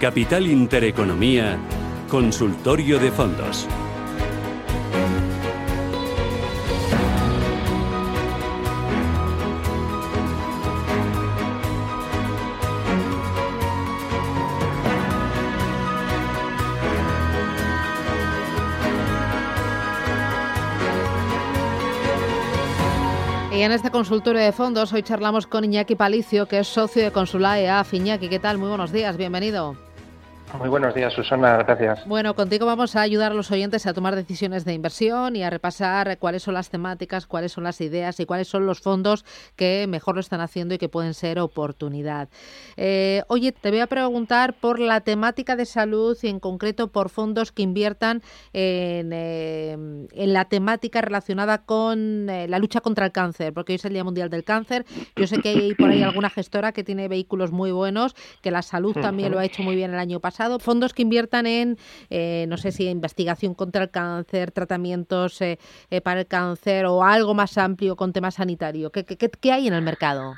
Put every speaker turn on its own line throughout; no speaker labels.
Capital Intereconomía, Consultorio de Fondos.
Y en este consultorio de fondos hoy charlamos con Iñaki Palicio, que es socio de Consulae AF. Iñaki, ¿qué tal? Muy buenos días, bienvenido.
Muy buenos días, Susana, gracias.
Bueno, contigo vamos a ayudar a los oyentes a tomar decisiones de inversión y a repasar cuáles son las temáticas, cuáles son las ideas y cuáles son los fondos que mejor lo están haciendo y que pueden ser oportunidad. Eh, oye, te voy a preguntar por la temática de salud y en concreto por fondos que inviertan en, eh, la temática relacionada con eh, la lucha contra el cáncer, porque hoy es el Día Mundial del Cáncer. Yo sé que hay por ahí alguna gestora que tiene vehículos muy buenos, que la salud también lo ha hecho muy bien el año pasado fondos que inviertan en, eh, no sé si investigación contra el cáncer, tratamientos eh, eh, para el cáncer o algo más amplio con tema sanitario. ¿Qué, qué, hay en el mercado?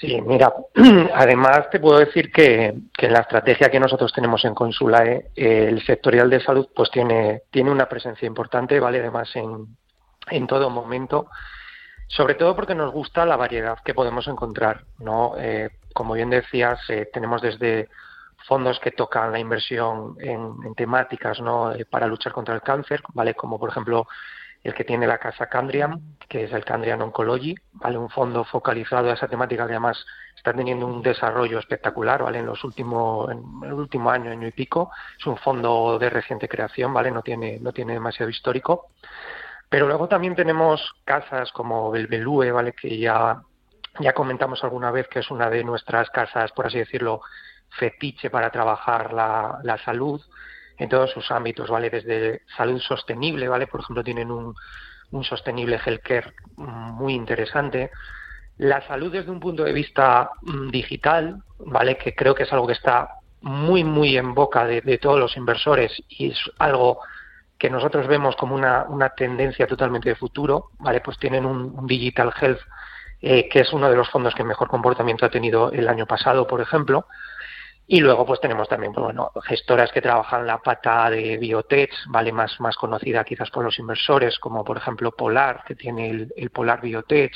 Sí, mira, además te puedo decir que, que, en la estrategia que nosotros tenemos en Consulae, el sectorial de salud pues tiene, tiene una presencia importante, ¿vale? Además en, en todo momento, sobre todo porque nos gusta la variedad que podemos encontrar, ¿no? como bien decías, tenemos desde fondos que tocan la inversión en, temáticas ¿no? Eh, para luchar contra el cáncer, ¿vale? Como por ejemplo el que tiene la casa Candrian, que es el Candrian Oncology, ¿vale? Un fondo focalizado a esa temática que además está teniendo un desarrollo espectacular, ¿vale? En los últimos, en el último año, año y pico. Es un fondo de reciente creación, ¿vale? No tiene, no tiene demasiado histórico. Pero luego también tenemos casas como Belbelue, ¿vale? Que ya, ya comentamos alguna vez que es una de nuestras casas, por así decirlo, fetiche para trabajar la, la salud en todos sus ámbitos, ¿vale? Desde salud sostenible, ¿vale? Por ejemplo, tienen un, un sostenible healthcare muy interesante. La salud desde un punto de vista mm, digital, ¿vale? Que creo que es algo que está muy, muy en boca de, todos los inversores y es algo que nosotros vemos como una, una tendencia totalmente de futuro, ¿vale? Pues tienen un, un Digital Health eh, que es uno de los fondos que mejor comportamiento ha tenido el año pasado, por ejemplo. Y luego pues tenemos también bueno, gestoras que trabajan la pata de biotech, vale más, más conocida quizás por los inversores, como por ejemplo Polar, que tiene el, Polar Biotech,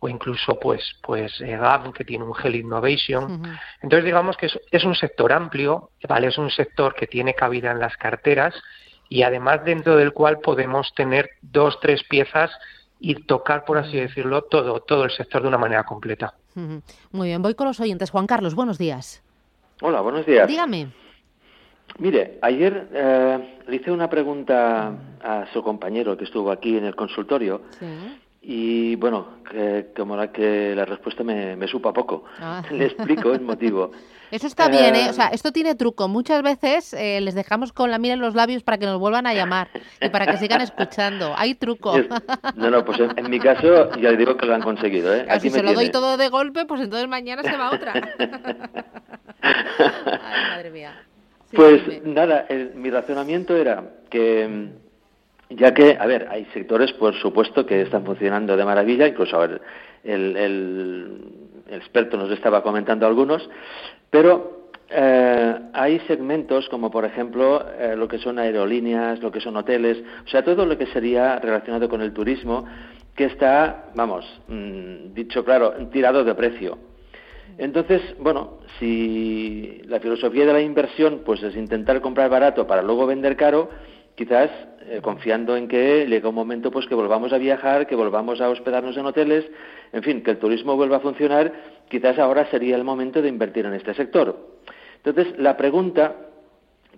o incluso pues, pues eh, GAM, que tiene un Gel Innovation. Entonces digamos que es, es, un sector amplio, vale, es un sector que tiene cabida en las carteras y además dentro del cual podemos tener dos, tres piezas y tocar, por así decirlo, todo, todo el sector de una manera completa.
Muy bien, voy con los oyentes. Juan Carlos, buenos días.
Hola, buenos días.
Dígame.
Mire, ayer eh, le hice una pregunta a su compañero que estuvo aquí en el consultorio y bueno, que, como la que la respuesta me, me supa poco. Ah. Le explico el motivo.
Eso está bien, ¿eh? O sea, esto tiene truco. Muchas veces eh, les dejamos con la mira en los labios para que nos vuelvan a llamar y para que sigan escuchando. Hay truco.
No, no, pues en, mi caso ya le digo que lo han conseguido, ¿eh?
si se lo doy todo de golpe, pues entonces mañana se va otra. Ay, madre mía.
pues nada, mi razonamiento era que ya que, a ver, hay sectores, por supuesto, que están funcionando de maravilla, incluso a ver, el, el, experto nos estaba comentando algunos, pero eh, hay segmentos como, por ejemplo, eh, lo que son aerolíneas, lo que son hoteles, o sea, todo lo que sería relacionado con el turismo, que está, vamos, mm, dicho claro, tirado de precio. Entonces, bueno, si la filosofía de la inversión pues es intentar comprar barato para luego vender caro, quizás eh, confiando en que llega un momento pues que volvamos a viajar, que volvamos a hospedarnos en hoteles, en fin, que el turismo vuelva a funcionar, quizás ahora sería el momento de invertir en este sector. Entonces, la pregunta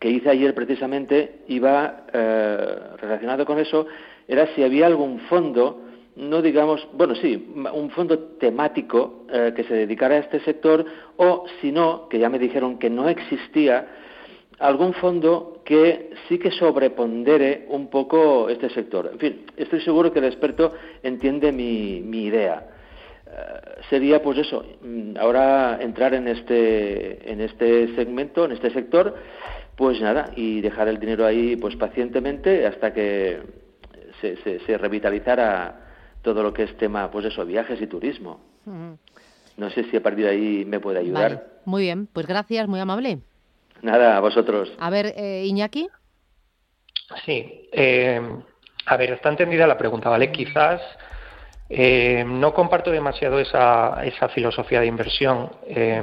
que hice ayer precisamente iba eh, relacionado con eso era si había algún fondo, no digamos, bueno, sí, un fondo temático eh, que se dedicara a este sector, o si no, que ya me dijeron que no existía, algún fondo que sí que sobrepondere un poco este sector. En fin, estoy seguro que el experto entiende mi, mi idea. Eh, sería pues eso, mm, ahora entrar en este, en este segmento, en este sector, pues nada, y dejar el dinero ahí pues pacientemente hasta que se, se, revitalizara todo lo que es tema, pues eso, viajes y turismo. No sé si a partir de ahí me puede ayudar.
Muy bien, pues gracias, muy amable.
Nada, a vosotros.
A ver, eh, Iñaki.
Sí, eh, a ver, está entendida la pregunta, ¿vale? Quizás eh, no comparto demasiado esa, esa filosofía de inversión. Eh,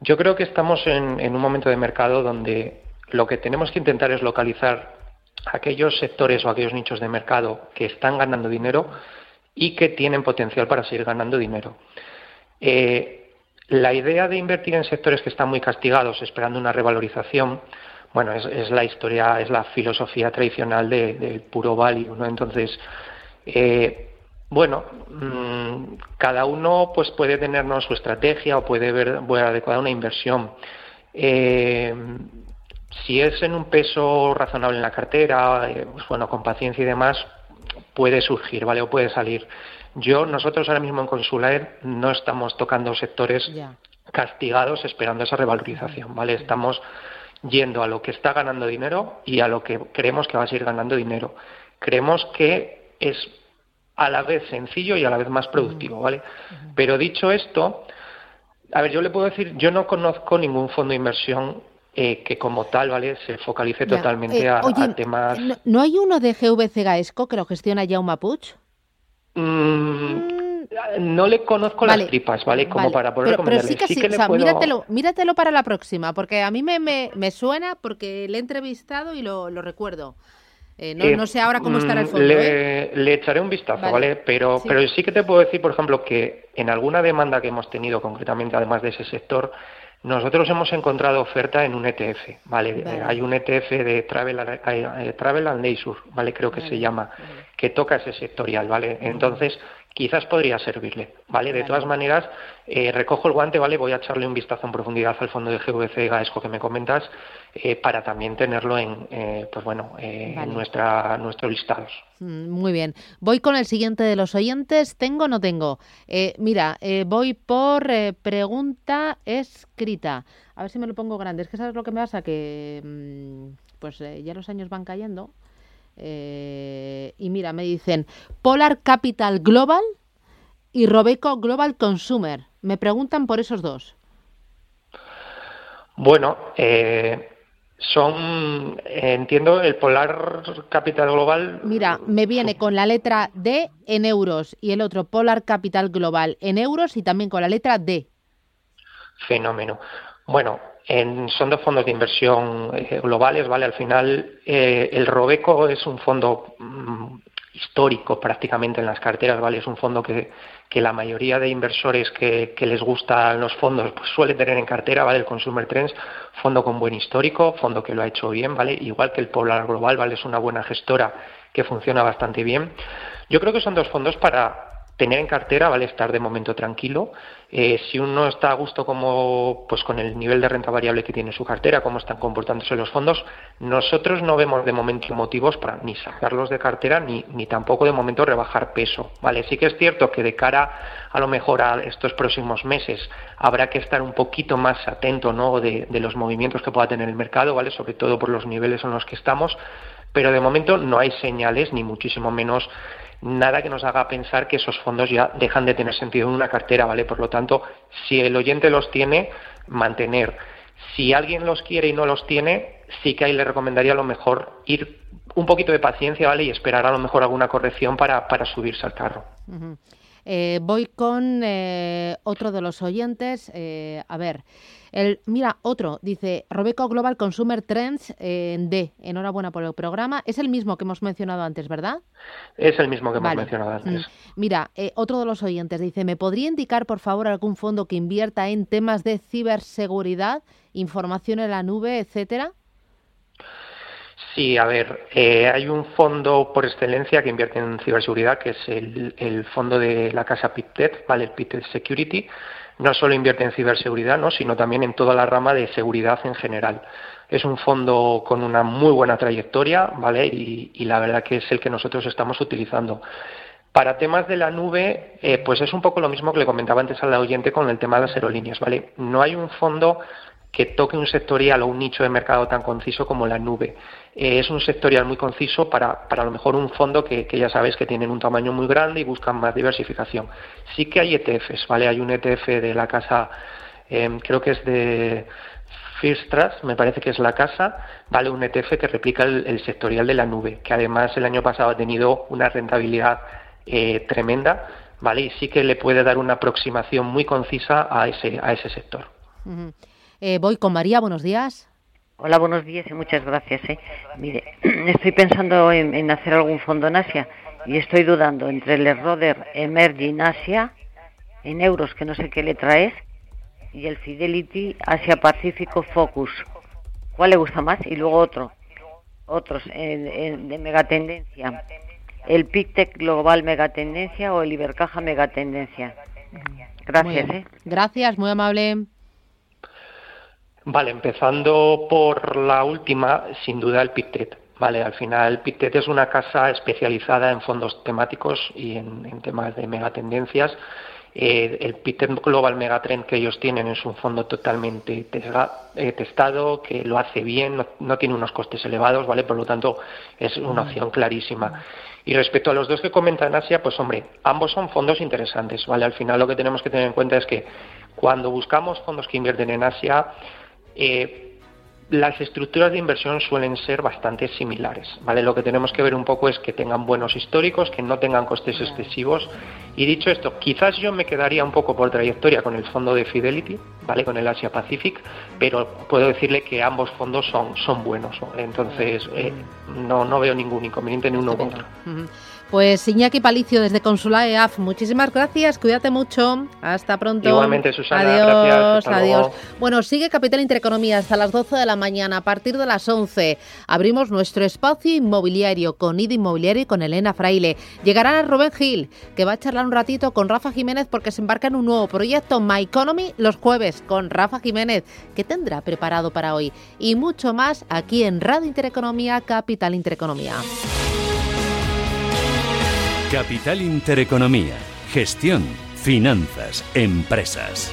yo creo que estamos en, en, un momento de mercado donde lo que tenemos que intentar es localizar aquellos sectores o aquellos nichos de mercado que están ganando dinero y que tienen potencial para seguir ganando dinero. Eh, la idea de invertir en sectores que están muy castigados, esperando una revalorización, bueno, es, la historia, es la filosofía tradicional del puro value, ¿no? Entonces, eh, bueno, mm, cada uno pues puede tener su estrategia o puede ver bueno, adecuada una inversión. Eh, si es en un peso razonable en la cartera, eh, pues bueno, con paciencia y demás, puede surgir, ¿vale? O puede salir. Yo, nosotros ahora mismo en Consulaer no estamos tocando sectores castigados esperando esa revalorización, ¿vale? Estamos yendo a lo que está ganando dinero y a lo que creemos que va a seguir ganando dinero. Creemos que es a la vez sencillo y a la vez más productivo, ¿vale? Pero dicho esto, a ver, yo le puedo decir, yo no conozco ningún fondo de inversión eh, que como tal, ¿vale? Se focalice totalmente eh, a, temas...
¿no, hay uno de GVC Gaesco que lo gestiona Jaume Puig?
Mm, no le conozco las tripas, ¿vale? Como para poder
pero, sí que sí, míratelo, para la próxima, porque a mí me, me, suena porque le he entrevistado y lo, recuerdo. Eh, no, no, sé ahora cómo estará el mm, fondo.
Le, ¿eh? le echaré un vistazo, ¿vale? Pero, sí. pero sí que te puedo decir, por ejemplo, que en alguna demanda que hemos tenido concretamente, además de ese sector, nosotros hemos encontrado oferta en un ETF, ¿vale? Hay un ETF de Travel, eh, Travel and Leisure, ¿vale? Creo que se llama, que toca ese sectorial, ¿vale? Entonces, quizás podría servirle, ¿vale? De todas maneras, eh, recojo el guante, ¿vale? Voy a echarle un vistazo en profundidad al fondo de GVC Gaesco que me comentas eh, para también tenerlo en, eh, pues bueno, en nuestra, nuestros listados.
Mm, muy bien. Voy con el siguiente de los oyentes. ¿Tengo o no tengo? mira, voy por pregunta escrita. A ver si me lo pongo grande. Es que sabes lo que me pasa, que mm, pues ya los años van cayendo eh, y mira, me dicen Polar Capital Global y Robeco Global Consumer. Me preguntan por esos dos.
Bueno, eh, son, entiendo, el Polar Capital Global.
Mira, me viene con la letra D en euros y el otro Polar Capital Global en euros y también con la letra D.
Fenómeno. Bueno, son dos fondos de inversión eh, globales, ¿vale? Al final, eh, el Robeco es un fondo mm, histórico prácticamente en las carteras, ¿vale? Es un fondo que, que la mayoría de inversores que, que, les gustan los fondos pues suele tener en cartera, ¿vale? El Consumer Trends, fondo con buen histórico, fondo que lo ha hecho bien, ¿vale? Igual que el Polar Global, ¿vale? Es una buena gestora que funciona bastante bien. Yo creo que son dos fondos para tener en cartera, ¿vale? Estar de momento tranquilo. Eh, si uno está a gusto como, pues con el nivel de renta variable que tiene su cartera, cómo están comportándose los fondos, nosotros no vemos de momento motivos para ni sacarlos de cartera ni, ni tampoco de momento rebajar peso, ¿vale? Sí que es cierto que de cara a lo mejor a estos próximos meses habrá que estar un poquito más atento, ¿no? De, de los movimientos que pueda tener el mercado, ¿vale? Sobre todo por los niveles en los que estamos, pero de momento no hay señales ni muchísimo menos nada que nos haga pensar que esos fondos ya dejan de tener sentido en una cartera, ¿vale? Por lo tanto, si el oyente los tiene, mantener. Si alguien los quiere y no los tiene, sí que ahí le recomendaría a lo mejor ir un poquito de paciencia, ¿vale? Y esperar a lo mejor alguna corrección para, para subirse al carro.
Eh, voy con eh, otro de los oyentes. Eh, a ver, el, mira, otro dice Robeco Global Consumer Trends en D. Enhorabuena por el programa. Es el mismo que hemos mencionado antes, ¿verdad?
Es el mismo que hemos mencionado antes. Mm.
Mira, otro de los oyentes dice: ¿Me podría indicar, por favor, algún fondo que invierta en temas de ciberseguridad, información en la nube, etcétera?
Sí, a ver, eh, hay un fondo por excelencia que invierte en ciberseguridad, que es el, fondo de la casa PIPTED, ¿vale? El PIPTED Security. No solo invierte en ciberseguridad, ¿no? sino también en toda la rama de seguridad en general. Es un fondo con una muy buena trayectoria, ¿vale? Y, la verdad que es el que nosotros estamos utilizando. Para temas de la nube, eh, pues es un poco lo mismo que le comentaba antes al oyente con el tema de las aerolíneas, ¿vale? No hay un fondo que toque un sectorial o un nicho de mercado tan conciso como la nube. Eh, es un sectorial muy conciso para, para a lo mejor un fondo que, ya sabéis que tienen un tamaño muy grande y buscan más diversificación. Sí que hay ETFs, ¿vale? Hay un ETF de la casa, em, creo que es de First Trust, me parece que es la casa, vale un ETF que replica el, sectorial de la nube, que además el año pasado ha tenido una rentabilidad eh, tremenda, ¿vale? Y sí que le puede dar una aproximación muy concisa a ese, a ese sector.
Eh, voy con María, buenos días.
Hola, buenos días y muchas gracias. ¿eh? Mire, estoy pensando en, hacer algún fondo en Asia y estoy dudando entre el Roder Emerging Asia en euros, que no sé qué le traes, y el Fidelity Asia Pacífico Focus. ¿Cuál le gusta más? Y luego otro, otros de megatendencia. El PICTEC Global Megatendencia o el Ibercaja Megatendencia. Gracias. ¿eh?
Gracias, muy amable.
Vale, empezando por la última, sin duda el PICTET. Vale, al final PICTET es una casa especializada en fondos temáticos y en, temas de megatendencias. Eh, el PICTET Global Megatrend que ellos tienen es un fondo totalmente eh, testado, que lo hace bien, no, tiene unos costes elevados, ¿vale? Por lo tanto, es una opción clarísima. Y respecto a los dos que comentan Asia, pues hombre, ambos son fondos interesantes, ¿vale? Al final lo que tenemos que tener en cuenta es que cuando buscamos fondos que invierten en Asia, eh, las estructuras de inversión suelen ser bastante similares, ¿vale? Lo que tenemos que ver un poco es que tengan buenos históricos, que no tengan costes excesivos. Y dicho esto, quizás yo me quedaría un poco por trayectoria con el fondo de Fidelity, ¿vale? Con el Asia Pacific, pero puedo decirle que ambos fondos son, son buenos, Entonces, eh, no, no veo ningún inconveniente ni uno u otro.
Pues Iñaki Palicio desde Consula EAF, muchísimas gracias, cuídate mucho, hasta pronto.
Igualmente, Susana,
adiós, adiós. Bueno, sigue Capital Intereconomía hasta las 12 de la mañana, a partir de las 11 abrimos nuestro espacio inmobiliario con IDA Inmobiliario y con Elena Fraile. Llegará Rubén Gil, que va a un ratito con Rafa Jiménez porque se embarca en un nuevo proyecto, My Economy, los jueves con Rafa Jiménez, que tendrá preparado para hoy. Y mucho más aquí en Radio Intereconomía, Capital Intereconomía.
Capital Intereconomía, gestión, finanzas, empresas.